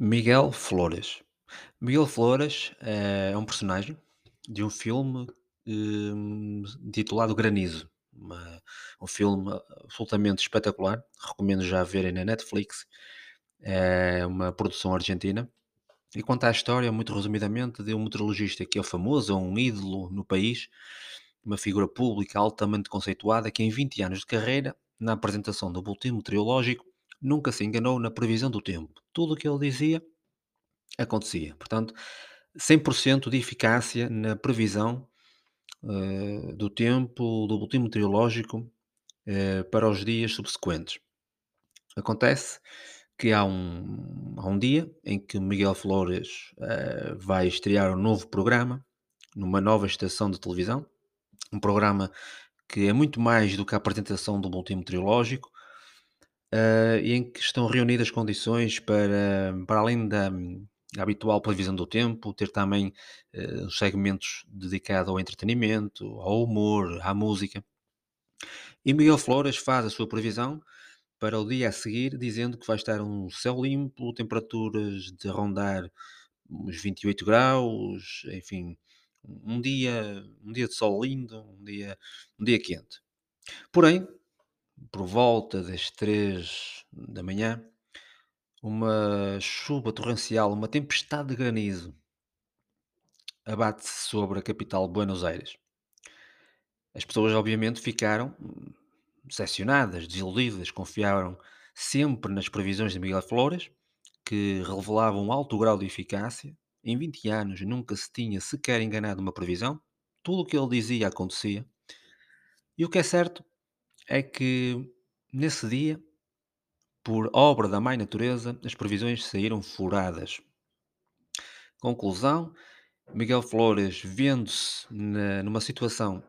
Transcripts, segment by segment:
Miguel Flores. Miguel Flores eh, é um personagem de um filme hum, titulado Granizo. Uma- um filme absolutamente espetacular. Recomendo já verem na Netflix. É uma produção argentina e conta a história, muito resumidamente, de um meteorologista que é famoso, é um ídolo no país, uma figura pública altamente conceituada que em 20 anos de carreira, na apresentação do boletim meteorológico, nunca se enganou na previsão do tempo. Tudo o que ele dizia Acontecia. Portanto, 100% de eficácia na previsão, eh, do tempo, do boletim meteorológico, eh, para os dias subsequentes. Acontece que há um, há um dia em que Miguel Flores eh, vai estrear um novo programa numa nova estação de televisão, um programa que é muito mais do que a apresentação do boletim meteorológico, eh, e em que estão reunidas condições para, para além da habitual previsão do tempo, ter também eh, os segmentos dedicados ao entretenimento, ao humor, à música. E Miguel Flores faz a sua previsão para o dia a seguir, dizendo que vai estar um céu limpo, temperaturas de rondar uns 28 graus, enfim, um dia, um dia de sol lindo, um dia, um dia quente. Porém, por volta das 3 da manhã, uma chuva torrencial, uma tempestade de granizo abate-se sobre a capital Buenos Aires. As pessoas, obviamente, ficaram hum, decepcionadas, desiludidas, confiaram sempre nas previsões de Miguel Flores, que revelavam um alto grau de eficácia. Em 20 anos nunca se tinha sequer enganado uma previsão, tudo o que ele dizia acontecia. E o que é certo é que nesse dia Por obra da mãe natureza, as previsões saíram furadas. Conclusão: Miguel Flores, vendo-se numa situação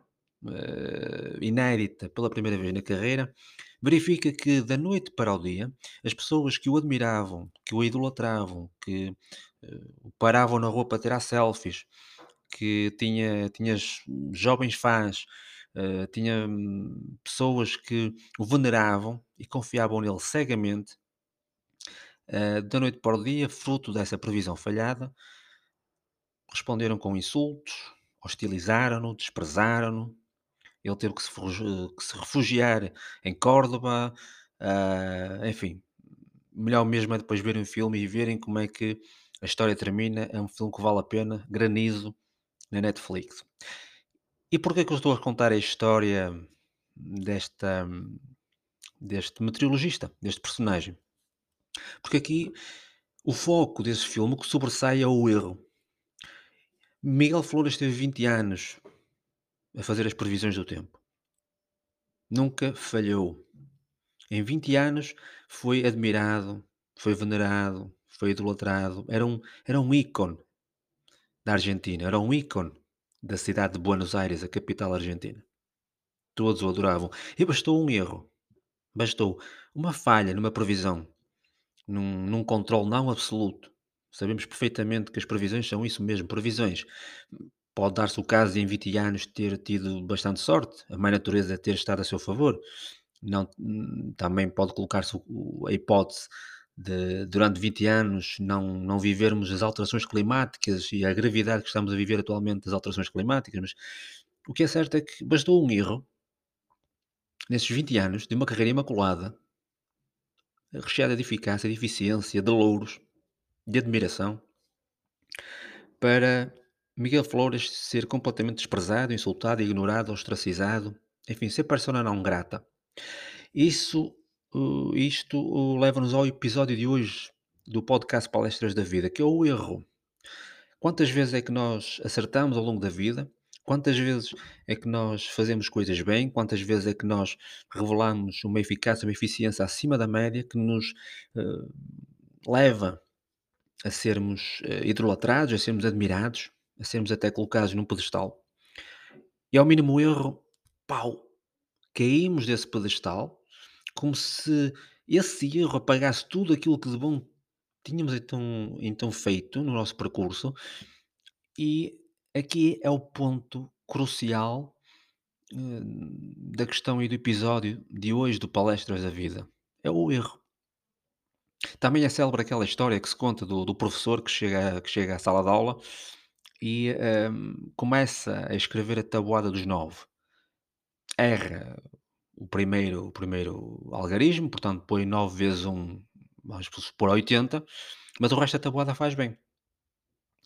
eh, inédita pela primeira vez na carreira, verifica que da noite para o dia, as pessoas que o admiravam, que o idolatravam, que eh, o paravam na rua para tirar selfies, que tinha, tinha jovens fãs, eh, tinha hum, pessoas que o veneravam e confiavam nele cegamente eh, da noite para o dia, fruto dessa previsão falhada, responderam com insultos, hostilizaram-no, desprezaram-no. Ele teve que se, que se refugiar em Córdoba, ah, enfim. Melhor mesmo é depois verem o filme e verem como é que a história termina. É um filme que vale a pena. Granizo na Netflix. E porquê que eu estou a contar a história desta, deste meteorologista, deste personagem? Porque aqui o foco desse filme que sobressai é o erro. Miguel Flores teve 20 anos a fazer as previsões do tempo. Nunca falhou. Em 20 anos foi admirado, foi venerado, foi idolatrado. Era um, era um ícone da Argentina, era um ícone da cidade de Buenos Aires, a capital argentina. Todos o adoravam. E bastou um erro, bastou uma falha numa previsão, num, num controle não absoluto. Sabemos perfeitamente que as previsões são isso mesmo, previsões. Pode dar-se o caso de em 20 anos ter tido bastante sorte, a mãe natureza ter estado a seu favor. Não, hum, também pode colocar-se a hipótese de, durante 20 anos, não, não vivermos as alterações climáticas e a gravidade que estamos a viver atualmente das alterações climáticas, mas o que é certo é que bastou um erro nesses 20 anos de uma carreira imaculada, recheada de eficácia, de eficiência, de louros, de admiração, para Miguel Flores ser completamente desprezado, insultado, ignorado, ostracizado, enfim, ser persona não grata. Isso, uh, isto uh, leva-nos ao episódio de hoje do podcast Palestras da Vida, que é o erro. Quantas vezes é que nós acertamos ao longo da vida? Quantas vezes é que nós fazemos coisas bem? Quantas vezes é que nós revelamos uma eficácia, uma eficiência acima da média que nos eh, leva a sermos idolatrados, a sermos admirados, a sermos até colocados num pedestal? E ao mínimo erro, pau, caímos desse pedestal como se esse erro apagasse tudo aquilo que de bom tínhamos então, então feito no nosso percurso E aqui é o ponto crucial, hum, da questão e do episódio de hoje do Palestras da Vida. É o erro. Também é célebre aquela história que se conta do do professor que chega que chega à sala de aula e, hum, começa a escrever a tabuada dos 9. Erra o primeiro o primeiro algarismo, portanto põe 9 vezes um, vamos supor 80, mas o resto da tabuada faz bem.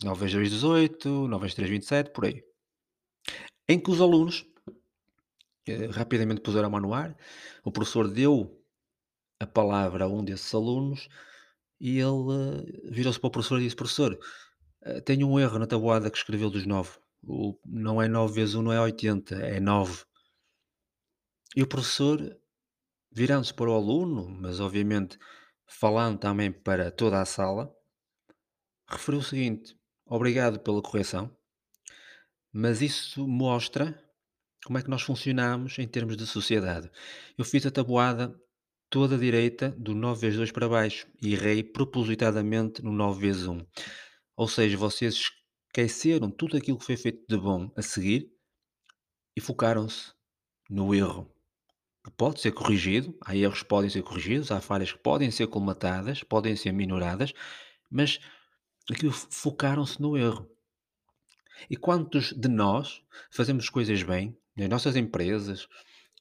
9 vezes 2, 18, 9 vezes 3, 27, por aí. Em que os alunos, eh, rapidamente puseram a mão no ar, o professor deu a palavra a um desses alunos e ele, eh, virou-se para o professor e disse: "Professor, eh, tenho um erro na tabuada que escreveu dos 9. O não é 9 vezes 1 não é 80, é 9". E o professor, virando-se para o aluno, mas obviamente falando também para toda a sala, referiu o seguinte: "Obrigado pela correção, mas isso mostra como é que nós funcionamos em termos de sociedade. Eu fiz a tabuada toda direita do 9 vezes 2 para baixo e errei propositadamente no 9 vezes 1. Ou seja, vocês esqueceram tudo aquilo que foi feito de bom a seguir e focaram-se no erro, pode ser corrigido, há erros que podem ser corrigidos, há falhas que podem ser colmatadas, podem ser minoradas, mas aquilo fo focaram-se no erro. E quantos de nós fazemos coisas bem nas nossas empresas,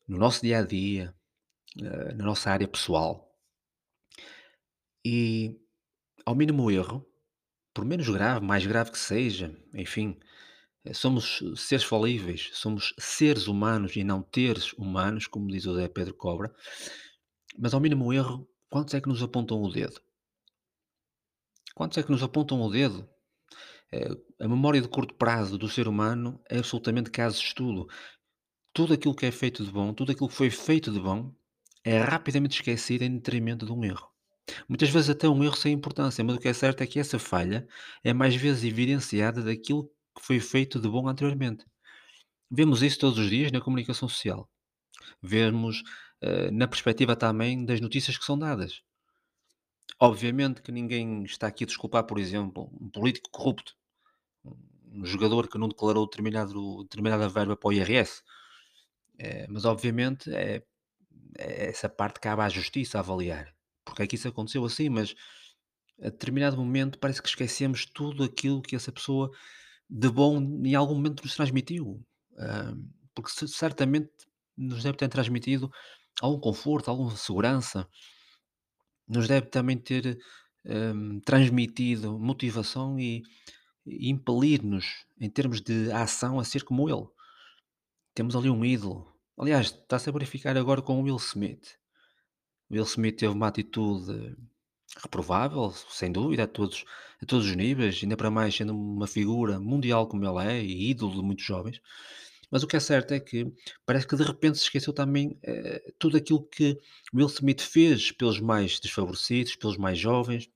no nosso dia a dia, eh, na nossa área pessoal e ao mínimo erro, por menos grave, mais grave que seja, enfim, somos seres falíveis, somos seres humanos e não teres humanos, como diz o Zé Pedro Cobra, mas ao mínimo erro, quantos é que nos apontam o dedo? Quantos é que nos apontam o dedo? Eh, a memória de curto prazo do ser humano é absolutamente caso de estudo. Tudo aquilo que é feito de bom, tudo aquilo que foi feito de bom, é rapidamente esquecido em detrimento de um erro. Muitas vezes até um erro sem importância, mas o que é certo é que essa falha é mais vezes evidenciada daquilo que foi feito de bom anteriormente. Vemos isso todos os dias na comunicação social. Vemos eh, na perspectiva também das notícias que são dadas. Obviamente que ninguém está aqui a desculpar, por exemplo, um político corrupto, um jogador que não declarou determinada verba para o IRS. Eh, mas obviamente é, é- essa parte cabe à justiça avaliar. Porque é que isso aconteceu assim, mas a determinado momento parece que esquecemos tudo aquilo que essa pessoa de bom em algum momento nos transmitiu. Ah, porque ce- certamente nos deve ter transmitido algum conforto, alguma segurança, nos deve também ter hum, transmitido motivação e, e impelir-nos em termos de ação a ser como ele. Temos ali um ídolo. Aliás, está-se a verificar agora com o Will Smith. O Will Smith teve uma atitude reprovável, sem dúvida, a todos, a todos os níveis, ainda para mais sendo uma figura mundial como ele é e ídolo de muitos jovens. Mas o que é certo é que parece que de repente se esqueceu também eh, tudo aquilo que Will Smith fez pelos mais desfavorecidos, pelos mais jovens,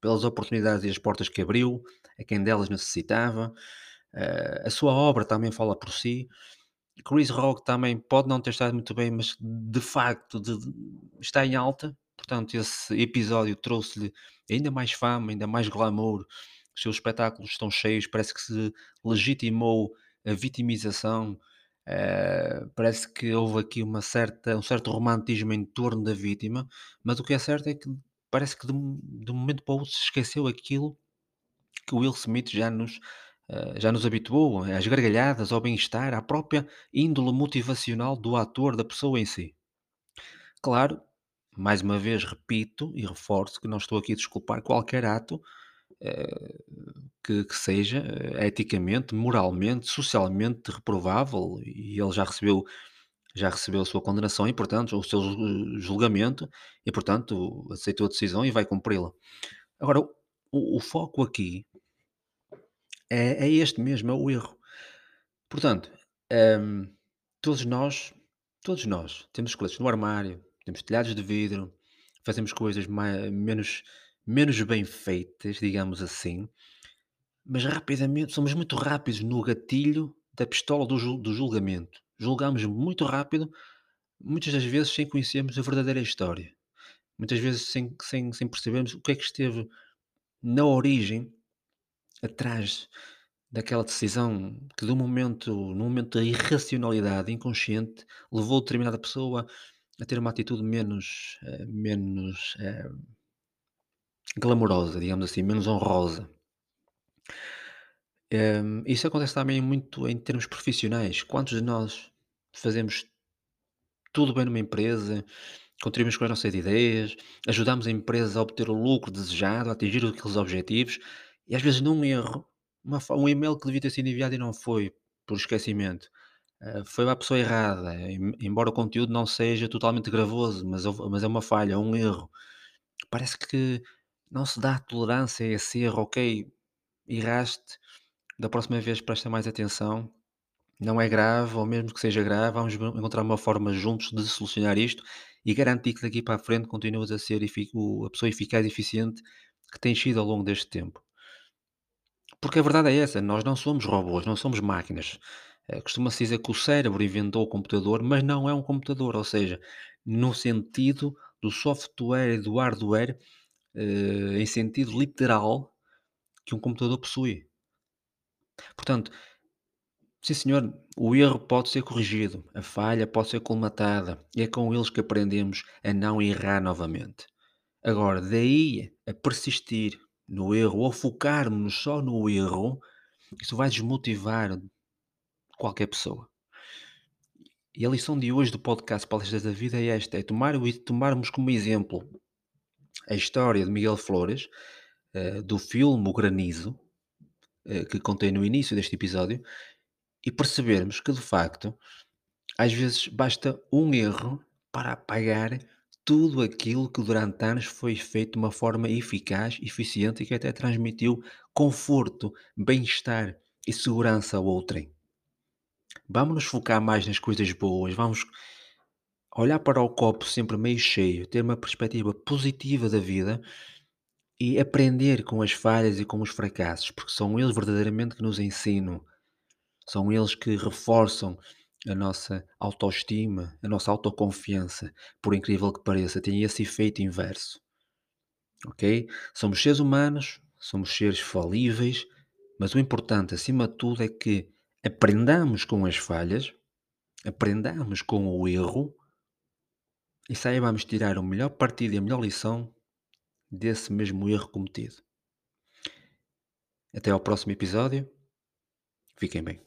pelas oportunidades e as portas que abriu, a quem delas necessitava. Eh, a sua obra também fala por si. Chris Rock também pode não ter estado muito bem, mas de facto de- de- está em alta. Portanto, esse episódio trouxe-lhe ainda mais fama, ainda mais glamour. Os seus espetáculos estão cheios, parece que se legitimou a vitimização. eh, parece que houve aqui uma certa, um certo romantismo em torno da vítima, mas o que é certo é que parece que de, de um momento para o outro se esqueceu aquilo que o Will Smith já nos, eh, já nos habituou, às gargalhadas, ao bem-estar, à própria índole motivacional do ator, da pessoa em si. Claro, mais uma vez repito e reforço que não estou aqui a desculpar qualquer ato eh, que, que seja eh, eticamente, moralmente, socialmente reprovável e ele já recebeu já recebeu a sua condenação e, portanto, o seu jul- julgamento e, portanto, aceitou a decisão e vai cumpri-la. Agora, o, o foco aqui é, é este mesmo, é o erro. Portanto, hum, todos nós, todos nós temos coisas no armário, temos telhados de vidro, fazemos coisas mai- menos, menos bem feitas, digamos assim, mas rapidamente, somos muito rápidos no gatilho da pistola do, do julgamento. Julgamos muito rápido, muitas das vezes sem conhecermos a verdadeira história. Muitas vezes sem, sem, sem percebermos o que é que esteve na origem, atrás Daquela decisão que de um momento num momento da irracionalidade inconsciente, levou determinada pessoa a ter uma atitude menos, eh, menos, eh, glamourosa, digamos assim, menos honrosa. Hum, isso acontece também muito em termos profissionais. Quantos de nós fazemos tudo bem numa empresa, contribuímos com as nossas ideias, ajudamos a empresa a obter o lucro desejado, a atingir aqueles objetivos, e às vezes num erro, uma um e-mail que devia ter sido enviado e não foi, por esquecimento, foi para a pessoa errada, em embora o conteúdo não seja totalmente gravoso, mas mas é uma falha, um erro. Parece que não se dá tolerância a esse erro, ok, erraste, da próxima vez presta mais atenção, não é grave, ou mesmo que seja grave, vamos encontrar uma forma juntos de solucionar isto e garantir que daqui para a frente continuas a ser a pessoa eficaz e eficiente que tens sido ao longo deste tempo. Porque a verdade é essa, nós não somos robôs, não somos máquinas. Eh, Costuma-se dizer que o cérebro inventou o computador, mas não é um computador, ou seja, no sentido do software e do hardware, eh, em sentido literal, que um computador possui. Portanto, sim senhor, o erro pode ser corrigido, a falha pode ser colmatada, e é com eles que aprendemos a não errar novamente. Agora, daí a persistir no erro ou focarmos só no erro, isso vai desmotivar qualquer pessoa. E a lição de hoje do podcast Palestras da Vida é esta: é tomar, tomarmos como exemplo a história de Miguel Flores, eh, do filme O Granizo, eh, que contei no início deste episódio, e percebermos que de facto, às vezes basta um erro para apagar tudo aquilo que durante anos foi feito de uma forma eficaz, eficiente e que até transmitiu conforto, bem-estar e segurança ao outrem. Vamos nos focar mais nas coisas boas, vamos olhar para o copo sempre meio cheio, ter uma perspectiva positiva da vida e aprender com as falhas e com os fracassos, porque são eles verdadeiramente que nos ensinam, são eles que reforçam a nossa autoestima, a nossa autoconfiança, por incrível que pareça, tem esse efeito inverso, ok? Somos seres humanos, somos seres falíveis, mas o importante acima de tudo é que aprendamos com as falhas, aprendamos com o erro e saibamos tirar o melhor partido e a melhor lição desse mesmo erro cometido. Até ao próximo episódio. Fiquem bem.